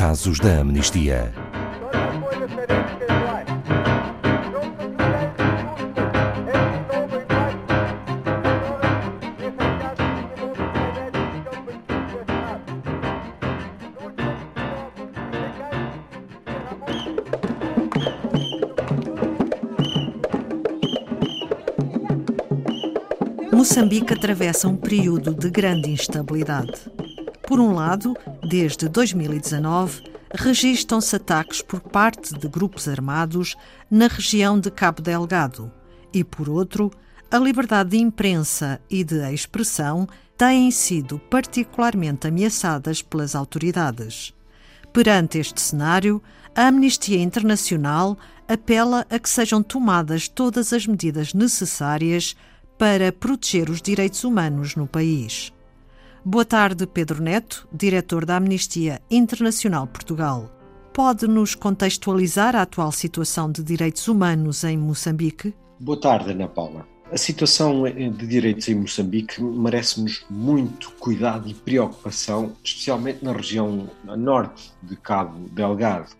casos da amnistia. Moçambique atravessa um período de grande instabilidade. Por um lado, desde 2019, registram-se ataques por parte de grupos armados na região de Cabo Delgado e, por outro, a liberdade de imprensa e de expressão têm sido particularmente ameaçadas pelas autoridades. Perante este cenário, a Amnistia Internacional apela a que sejam tomadas todas as medidas necessárias para proteger os direitos humanos no país. Boa tarde, Pedro Neto, diretor da Amnistia Internacional Portugal. Pode nos contextualizar a atual situação de direitos humanos em Moçambique? Boa tarde, Ana Paula. A situação de direitos em Moçambique merece-nos muito cuidado e preocupação, especialmente na região norte de Cabo Delgado.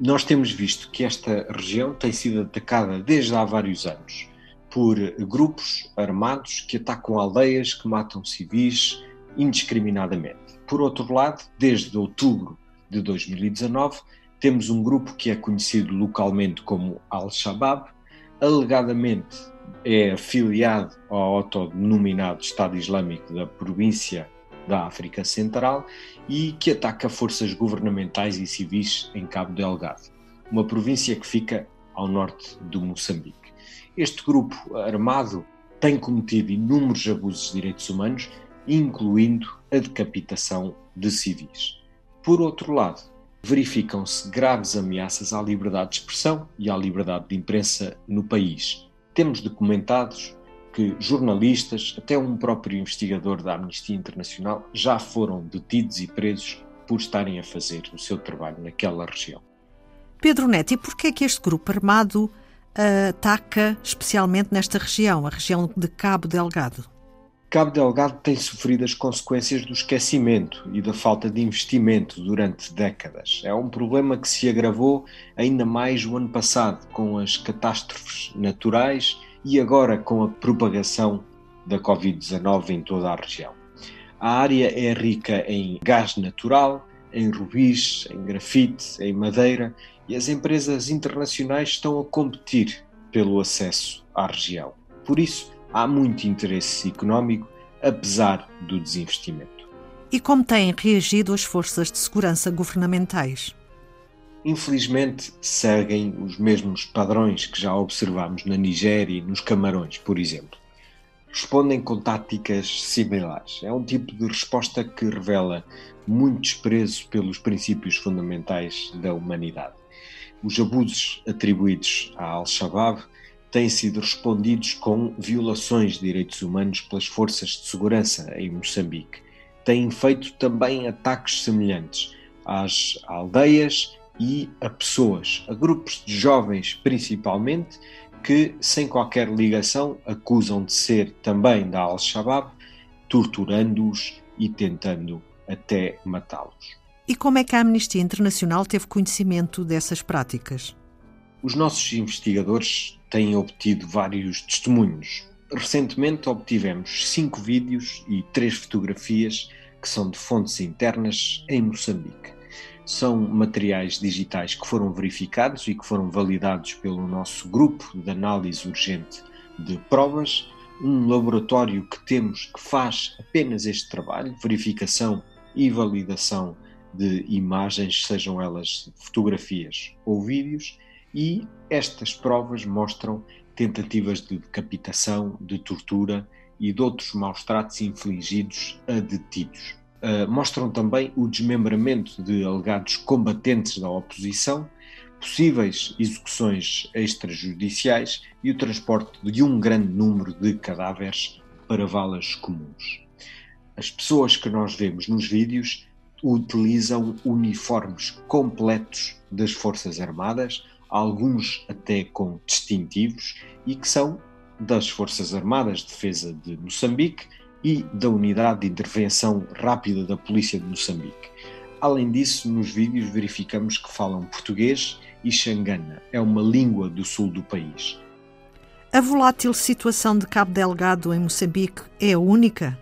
Nós temos visto que esta região tem sido atacada desde há vários anos por grupos armados que atacam aldeias, que matam civis indiscriminadamente. Por outro lado, desde outubro de 2019, temos um grupo que é conhecido localmente como Al-Shabaab, alegadamente é afiliado ao autodenominado Estado Islâmico da província da África Central e que ataca forças governamentais e civis em Cabo Delgado, uma província que fica ao norte do Moçambique. Este grupo armado tem cometido inúmeros abusos de direitos humanos, incluindo a decapitação de civis. Por outro lado, verificam-se graves ameaças à liberdade de expressão e à liberdade de imprensa no país. Temos documentados que jornalistas, até um próprio investigador da Amnistia Internacional, já foram detidos e presos por estarem a fazer o seu trabalho naquela região. Pedro Neto, e porquê é que este grupo armado ataca especialmente nesta região, a região de Cabo Delgado? Cabo Delgado tem sofrido as consequências do esquecimento e da falta de investimento durante décadas. É um problema que se agravou ainda mais o ano passado com as catástrofes naturais e agora com a propagação da Covid-19 em toda a região. A área é rica em gás natural, em rubis, em grafite, em madeira e as empresas internacionais estão a competir pelo acesso à região. Por isso, há muito interesse económico, apesar do desinvestimento. E como têm reagido as forças de segurança governamentais? Infelizmente, seguem os mesmos padrões que já observamos na Nigéria e nos Camarões, por exemplo. Respondem com táticas similares. É um tipo de resposta que revela muito desprezo pelos princípios fundamentais da humanidade. Os abusos atribuídos à Al-Shabaab têm sido respondidos com violações de direitos humanos pelas forças de segurança em Moçambique. Têm feito também ataques semelhantes às aldeias e a pessoas, a grupos de jovens principalmente, que, sem qualquer ligação, acusam de ser também da Al-Shabaab, torturando-os e tentando até matá-los. E como é que a Amnistia Internacional teve conhecimento dessas práticas? Os nossos investigadores têm obtido vários testemunhos. Recentemente obtivemos cinco vídeos e três fotografias que são de fontes internas em Moçambique. São materiais digitais que foram verificados e que foram validados pelo nosso grupo de análise urgente de provas, um laboratório que temos que faz apenas este trabalho, verificação e validação de imagens, sejam elas fotografias ou vídeos, e estas provas mostram tentativas de decapitação, de tortura e de outros maus tratos infligidos a detidos. Uh, mostram também o desmembramento de alegados combatentes da oposição, possíveis execuções extrajudiciais e o transporte de um grande número de cadáveres para valas comuns. As pessoas que nós vemos nos vídeos utilizam uniformes completos das Forças Armadas, alguns até com distintivos, e que são das Forças Armadas de Defesa de Moçambique e da Unidade de Intervenção Rápida da Polícia de Moçambique. Além disso, nos vídeos verificamos que falam português e xangana, é uma língua do sul do país. A volátil situação de Cabo Delgado em Moçambique é única?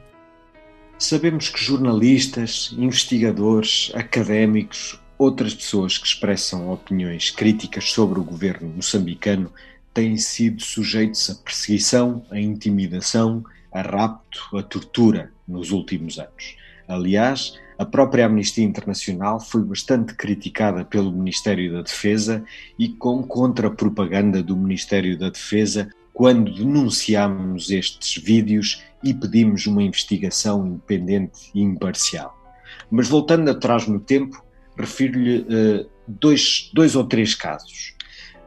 Sabemos que jornalistas, investigadores, académicos, outras pessoas que expressam opiniões críticas sobre o governo moçambicano têm sido sujeitos a perseguição, a intimidação, a rapto, a tortura nos últimos anos. Aliás, a própria Amnistia Internacional foi bastante criticada pelo Ministério da Defesa e com contra-propaganda do Ministério da Defesa quando denunciámos estes vídeos e pedimos uma investigação independente e imparcial. Mas voltando atrás no tempo, refiro-lhe uh, dois, dois ou três casos.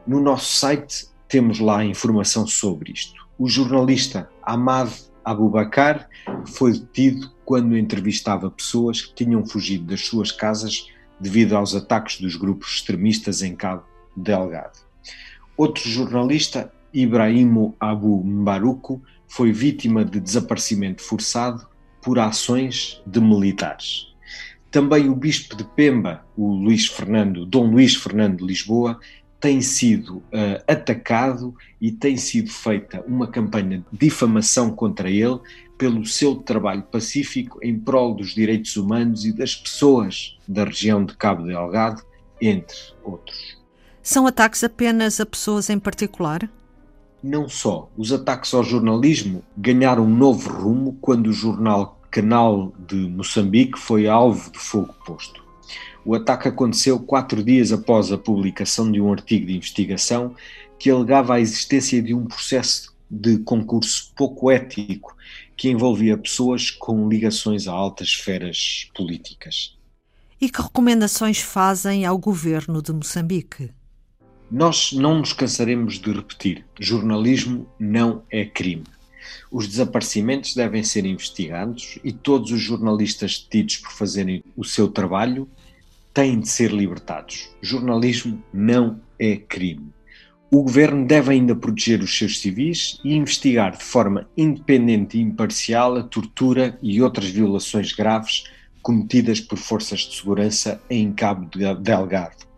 No nosso site temos lá informação sobre isto. O jornalista Ahmad Abubakar foi detido quando entrevistava pessoas que tinham fugido das suas casas devido aos ataques dos grupos extremistas em Cabo Delgado. Outro jornalista, Ibrahimo Abu Mbaruco, foi vítima de desaparecimento forçado por ações de militares. Também o bispo de Pemba, o Luís Fernando, Dom Luís Fernando de Lisboa, tem sido uh, atacado e tem sido feita uma campanha de difamação contra ele pelo seu trabalho pacífico em prol dos direitos humanos e das pessoas da região de Cabo Delgado, entre outros. São ataques apenas a pessoas em particular? não só. Os ataques ao jornalismo ganharam um novo rumo quando o jornal Canal de Moçambique foi alvo de fogo posto. O ataque aconteceu quatro dias após a publicação de um artigo de investigação que alegava a existência de um processo de concurso pouco ético que envolvia pessoas com ligações a altas esferas políticas. E que recomendações fazem ao governo de Moçambique? Nós não nos cansaremos de repetir: jornalismo não é crime. Os desaparecimentos devem ser investigados e todos os jornalistas detidos por fazerem o seu trabalho têm de ser libertados. Jornalismo não é crime. O governo deve ainda proteger os seus civis e investigar de forma independente e imparcial a tortura e outras violações graves cometidas por forças de segurança em Cabo Delgado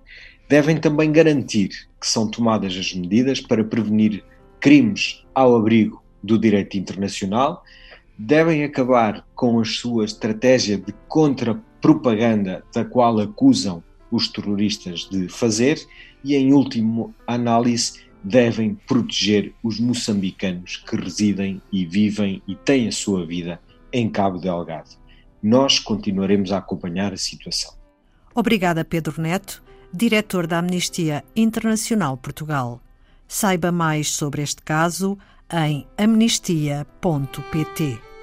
devem também garantir que são tomadas as medidas para prevenir crimes ao abrigo do direito internacional, devem acabar com a sua estratégia de contra-propaganda da qual acusam os terroristas de fazer e, em último análise, devem proteger os moçambicanos que residem e vivem e têm a sua vida em Cabo Delgado. Nós continuaremos a acompanhar a situação. Obrigada, Pedro Neto diretor da Amnistia Internacional Portugal. Saiba mais sobre este caso em amnistia.pt.